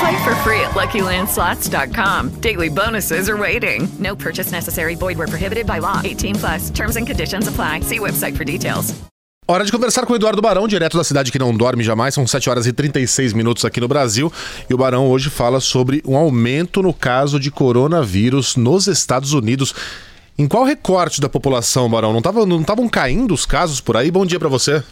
Play for free at LuckyLandSlots.com. Daily bonuses are waiting. No purchase necessary. Void were prohibited by law. 18 plus. Terms and conditions apply. See website for details. Hora de conversar com o Eduardo Barão, direto da cidade que não dorme jamais. São 7 horas e 36 minutos aqui no Brasil. E o Barão hoje fala sobre um aumento no caso de coronavírus nos Estados Unidos. Em qual recorte da população, Barão? Não estavam não caindo os casos por aí? Bom dia para você.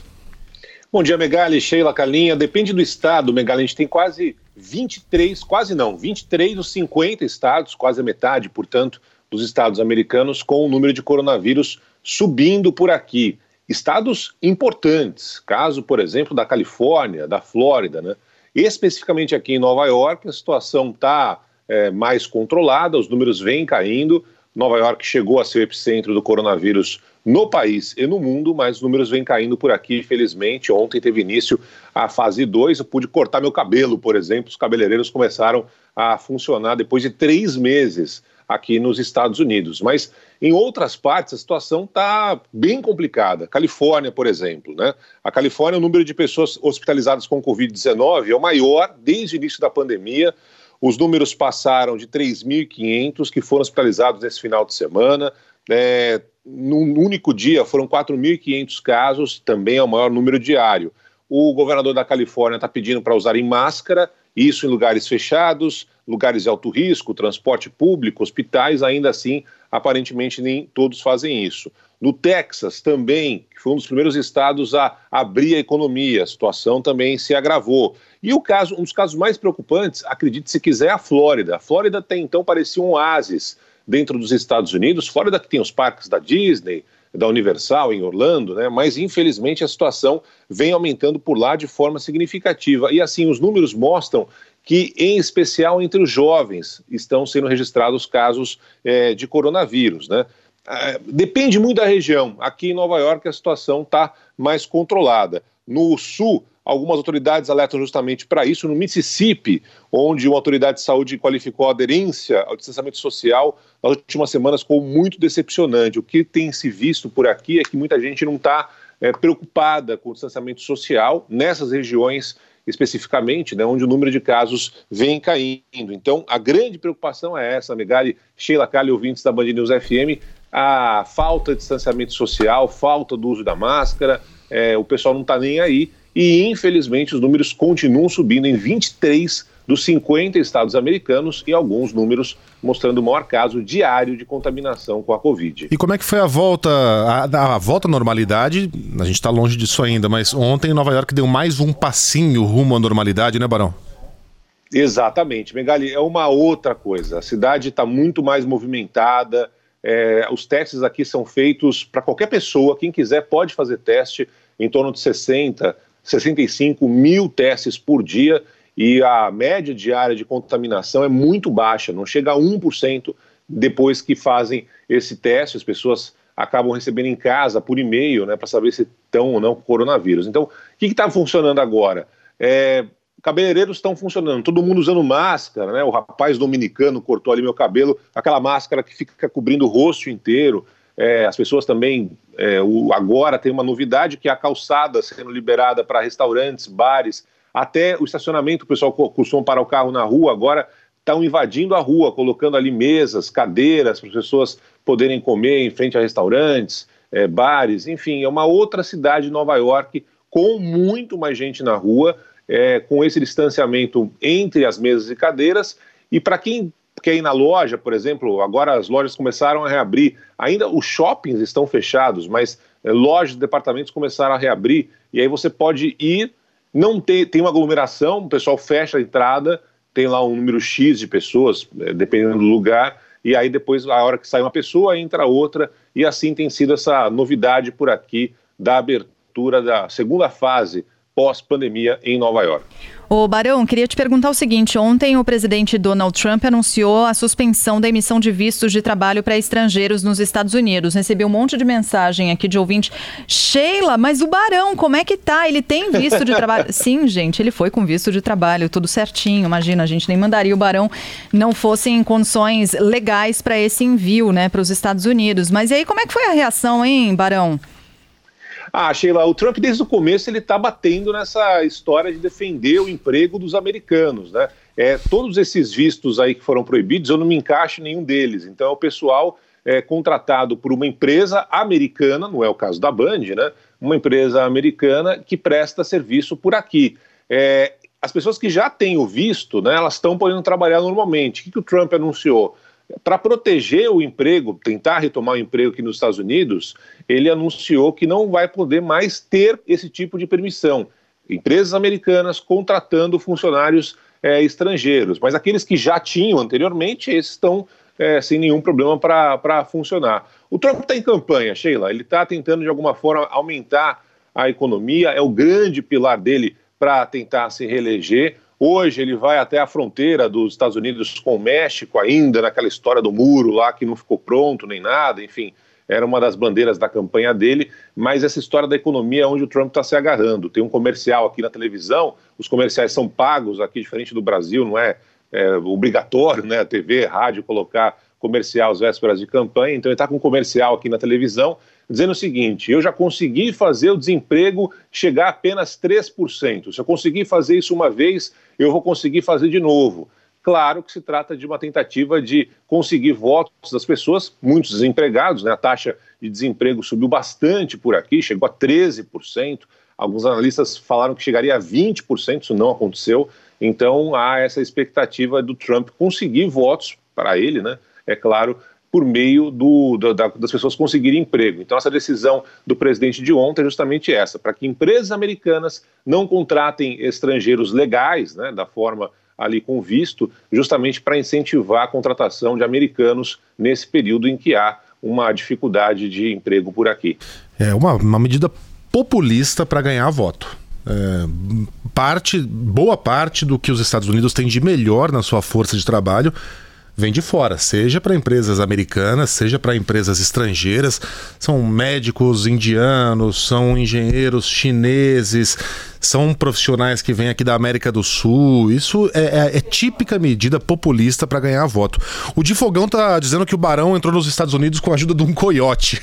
Bom dia, Megali, Sheila, Calinha. Depende do estado, Megali. A gente tem quase 23, quase não, 23 dos 50 estados, quase a metade, portanto, dos estados americanos com o número de coronavírus subindo por aqui. Estados importantes, caso, por exemplo, da Califórnia, da Flórida, né? Especificamente aqui em Nova York, a situação está é, mais controlada, os números vêm caindo. Nova York chegou a ser o epicentro do coronavírus no país e no mundo, mas os números vêm caindo por aqui, felizmente. Ontem teve início a fase 2, eu pude cortar meu cabelo, por exemplo. Os cabeleireiros começaram a funcionar depois de três meses aqui nos Estados Unidos. Mas em outras partes a situação está bem complicada. Califórnia, por exemplo. Né? A Califórnia, o número de pessoas hospitalizadas com Covid-19 é o maior desde o início da pandemia. Os números passaram de 3.500 que foram hospitalizados nesse final de semana. É, num único dia foram 4.500 casos, também é o maior número diário. O governador da Califórnia está pedindo para usarem máscara, isso em lugares fechados, lugares de alto risco, transporte público, hospitais, ainda assim, aparentemente nem todos fazem isso. No Texas também, que foi um dos primeiros estados a abrir a economia, a situação também se agravou. E o caso, um dos casos mais preocupantes, acredite se quiser, é a Flórida. A Flórida até então parecia um oásis dentro dos Estados Unidos, Flórida que tem os parques da Disney, da Universal em Orlando, né? Mas infelizmente a situação vem aumentando por lá de forma significativa. E assim, os números mostram que, em especial entre os jovens, estão sendo registrados casos é, de coronavírus, né? É, depende muito da região. Aqui em Nova York a situação está mais controlada. No sul, algumas autoridades alertam justamente para isso. No Mississippi, onde uma autoridade de saúde qualificou a aderência ao distanciamento social nas últimas semanas como muito decepcionante. O que tem se visto por aqui é que muita gente não está é, preocupada com o distanciamento social nessas regiões especificamente, né, onde o número de casos vem caindo. Então, a grande preocupação é essa, Megali, Sheila Kali, ouvintes da Band News FM, a falta de distanciamento social, falta do uso da máscara, é, o pessoal não está nem aí e infelizmente os números continuam subindo em 23 dos 50 estados americanos e alguns números mostrando o maior caso diário de contaminação com a Covid. E como é que foi a volta, a, a volta à normalidade? A gente está longe disso ainda, mas ontem Nova York deu mais um passinho rumo à normalidade, né, Barão? Exatamente, Megali, é uma outra coisa. A cidade está muito mais movimentada. É, os testes aqui são feitos para qualquer pessoa, quem quiser pode fazer teste, em torno de 60, 65 mil testes por dia e a média diária de contaminação é muito baixa, não chega a 1% depois que fazem esse teste, as pessoas acabam recebendo em casa por e-mail, né, para saber se estão ou não com coronavírus. Então, o que está funcionando agora? É, cabeleireiros estão funcionando, todo mundo usando máscara, né? O rapaz dominicano cortou ali meu cabelo, aquela máscara que fica cobrindo o rosto inteiro. É, as pessoas também, é, o, agora tem uma novidade que é a calçada sendo liberada para restaurantes, bares, até o estacionamento, o pessoal costuma parar o carro na rua, agora estão invadindo a rua, colocando ali mesas, cadeiras para as pessoas poderem comer em frente a restaurantes, é, bares, enfim, é uma outra cidade de Nova York com muito mais gente na rua, é, com esse distanciamento entre as mesas e cadeiras. E para quem quer ir na loja, por exemplo, agora as lojas começaram a reabrir, ainda os shoppings estão fechados, mas é, lojas, departamentos começaram a reabrir, e aí você pode ir, não ter, tem uma aglomeração, o pessoal fecha a entrada, tem lá um número X de pessoas, é, dependendo do lugar, e aí depois, a hora que sai uma pessoa, entra outra, e assim tem sido essa novidade por aqui da abertura da segunda fase pós-pandemia em Nova York. Ô Barão, queria te perguntar o seguinte: ontem o presidente Donald Trump anunciou a suspensão da emissão de vistos de trabalho para estrangeiros nos Estados Unidos. Recebi um monte de mensagem aqui de ouvinte. Sheila, mas o Barão, como é que tá? Ele tem visto de trabalho? Sim, gente, ele foi com visto de trabalho, tudo certinho. Imagina, a gente nem mandaria o Barão não fosse em condições legais para esse envio, né, para os Estados Unidos. Mas e aí, como é que foi a reação, hein, Barão? Ah, Sheila, o Trump desde o começo ele está batendo nessa história de defender o emprego dos americanos, né? É, todos esses vistos aí que foram proibidos, eu não me encaixo em nenhum deles. Então é o pessoal é, contratado por uma empresa americana, não é o caso da Band, né? Uma empresa americana que presta serviço por aqui. É, as pessoas que já têm o visto, né, elas estão podendo trabalhar normalmente. O que, que o Trump anunciou? Para proteger o emprego, tentar retomar o emprego aqui nos Estados Unidos, ele anunciou que não vai poder mais ter esse tipo de permissão. Empresas americanas contratando funcionários é, estrangeiros, mas aqueles que já tinham anteriormente, esses estão é, sem nenhum problema para funcionar. O Trump está em campanha, Sheila, ele está tentando de alguma forma aumentar a economia, é o grande pilar dele para tentar se reeleger. Hoje ele vai até a fronteira dos Estados Unidos com o México, ainda naquela história do muro lá que não ficou pronto nem nada, enfim, era uma das bandeiras da campanha dele. Mas essa história da economia é onde o Trump está se agarrando. Tem um comercial aqui na televisão, os comerciais são pagos aqui, diferente do Brasil, não é, é obrigatório, né? A TV, a rádio colocar comercial às vésperas de campanha. Então ele está com um comercial aqui na televisão dizendo o seguinte: eu já consegui fazer o desemprego chegar a apenas 3%. Se eu conseguir fazer isso uma vez, eu vou conseguir fazer de novo. Claro que se trata de uma tentativa de conseguir votos das pessoas, muitos desempregados, né? a taxa de desemprego subiu bastante por aqui, chegou a 13%. Alguns analistas falaram que chegaria a 20%, isso não aconteceu. Então há essa expectativa do Trump conseguir votos para ele, né? É claro, por meio do, da, das pessoas conseguirem emprego. Então, essa decisão do presidente de ontem é justamente essa, para que empresas americanas não contratem estrangeiros legais, né, da forma ali com visto, justamente para incentivar a contratação de americanos nesse período em que há uma dificuldade de emprego por aqui. É uma, uma medida populista para ganhar voto. É, parte, boa parte do que os Estados Unidos têm de melhor na sua força de trabalho vem de fora, seja para empresas americanas, seja para empresas estrangeiras. São médicos indianos, são engenheiros chineses, são profissionais que vêm aqui da América do Sul. Isso é, é, é típica medida populista para ganhar voto. O Di Fogão tá dizendo que o Barão entrou nos Estados Unidos com a ajuda de um coiote.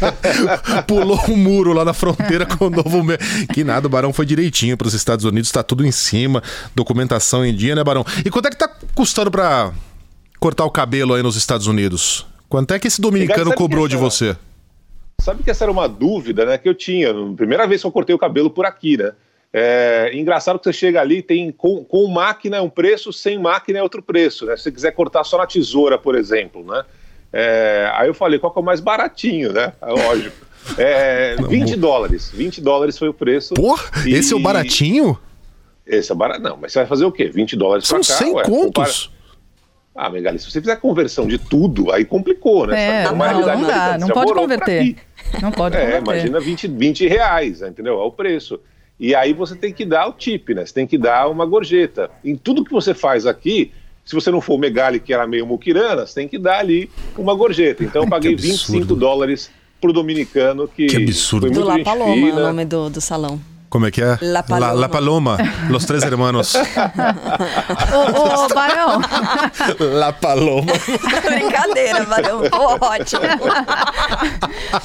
Pulou um muro lá na fronteira com o novo. Que nada, o Barão foi direitinho para os Estados Unidos, tá tudo em cima, documentação em dia, né, Barão? E quanto é que tá custando para cortar o cabelo aí nos Estados Unidos? Quanto é que esse dominicano cobrou de você? Sabe que essa era uma dúvida né, que eu tinha. Primeira vez que eu cortei o cabelo por aqui, né? É, engraçado que você chega ali, tem com, com máquina é um preço, sem máquina é outro preço. Né? Se você quiser cortar só na tesoura, por exemplo, né? É, aí eu falei, qual que é o mais baratinho, né? É lógico. É, 20 dólares. 20 dólares foi o preço. Porra, e... esse é o baratinho? Esse é barato. Não, mas você vai fazer o quê? 20 dólares São pra cá? São 100 ué, contos. Compara... Ah, Megali, se você fizer conversão de tudo, aí complicou, né? É, não, não dá, não pode converter. Não pode é, imagina 20, 20 reais, entendeu? É o preço. E aí você tem que dar o tip, né? Você tem que dar uma gorjeta. Em tudo que você faz aqui, se você não for o Megali, que era meio muquirana, você tem que dar ali uma gorjeta. Então eu paguei 25 dólares pro dominicano, que, que absurdo. do La Paloma, o nome do, do salão. Como é que é? La Paloma. La, La Paloma. Los Três Hermanos. Ô, ô, Barão. La Paloma. Brincadeira, Barão. Ótimo.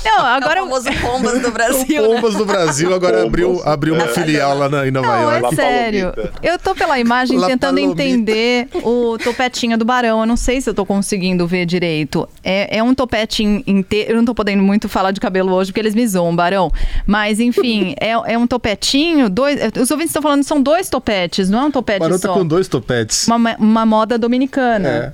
Não, agora... O famoso Pombas do Brasil, o né? Pombas do Brasil agora Pombas. abriu, abriu uma filial lá na, em Nova Não, York. é sério. Eu tô pela imagem La tentando Palomita. entender o topetinho do Barão. Eu não sei se eu tô conseguindo ver direito. É, é um topete inteiro. Eu não tô podendo muito falar de cabelo hoje porque eles me zoam, Barão. Mas, enfim, é, é um topetinho. Dois, os ouvintes estão falando que são dois topetes, não é um topete Barão tá só. com dois topetes. Uma, uma moda dominicana. É.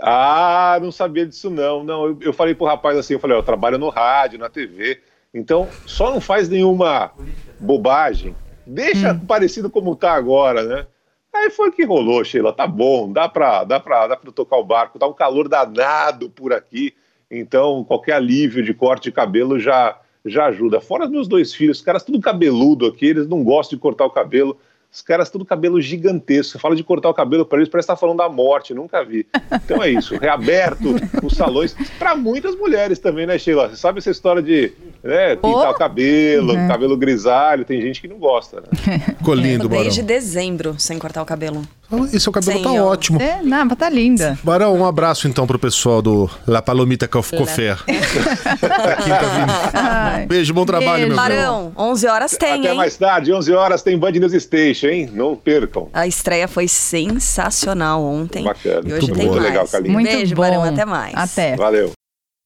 Ah, não sabia disso não. Não, eu, eu falei pro rapaz assim, eu falei, ó, eu trabalho no rádio, na TV, então só não faz nenhuma bobagem. Deixa parecido como tá agora, né? Aí foi que rolou, Sheila. Tá bom, dá pra, dá pra, dá pra tocar o barco. Tá um calor danado por aqui. Então, qualquer alívio de corte de cabelo já, já ajuda. Fora os meus dois filhos, os caras tudo cabeludo aqui, eles não gostam de cortar o cabelo. Os caras tudo cabelo gigantesco. Fala de cortar o cabelo para eles, parece que tá falando da morte, nunca vi. Então é isso, reaberto os salões para muitas mulheres também, né, Sheila? Você sabe essa história de né, pintar Oh. o cabelo, cabelo grisalho, tem gente que não gosta, né? Ficou lindo. Desde dezembro, sem cortar o cabelo. E seu cabelo tá Senhor. ótimo. É, não, tá linda. Barão, um abraço então pro pessoal do La Palomita Cof- Cofer. da Quinta Avenida. Ai. Beijo, bom trabalho, Beijo. meu. Barão, 11 horas tem, Até hein? mais tarde, 11 horas, tem Band News Station, hein? Não percam. A estreia foi sensacional ontem. Bacana. E hoje Muito tem bom. mais. Legal, Kaline. Muito Beijo, bom. Barão. Até mais. Até. Valeu.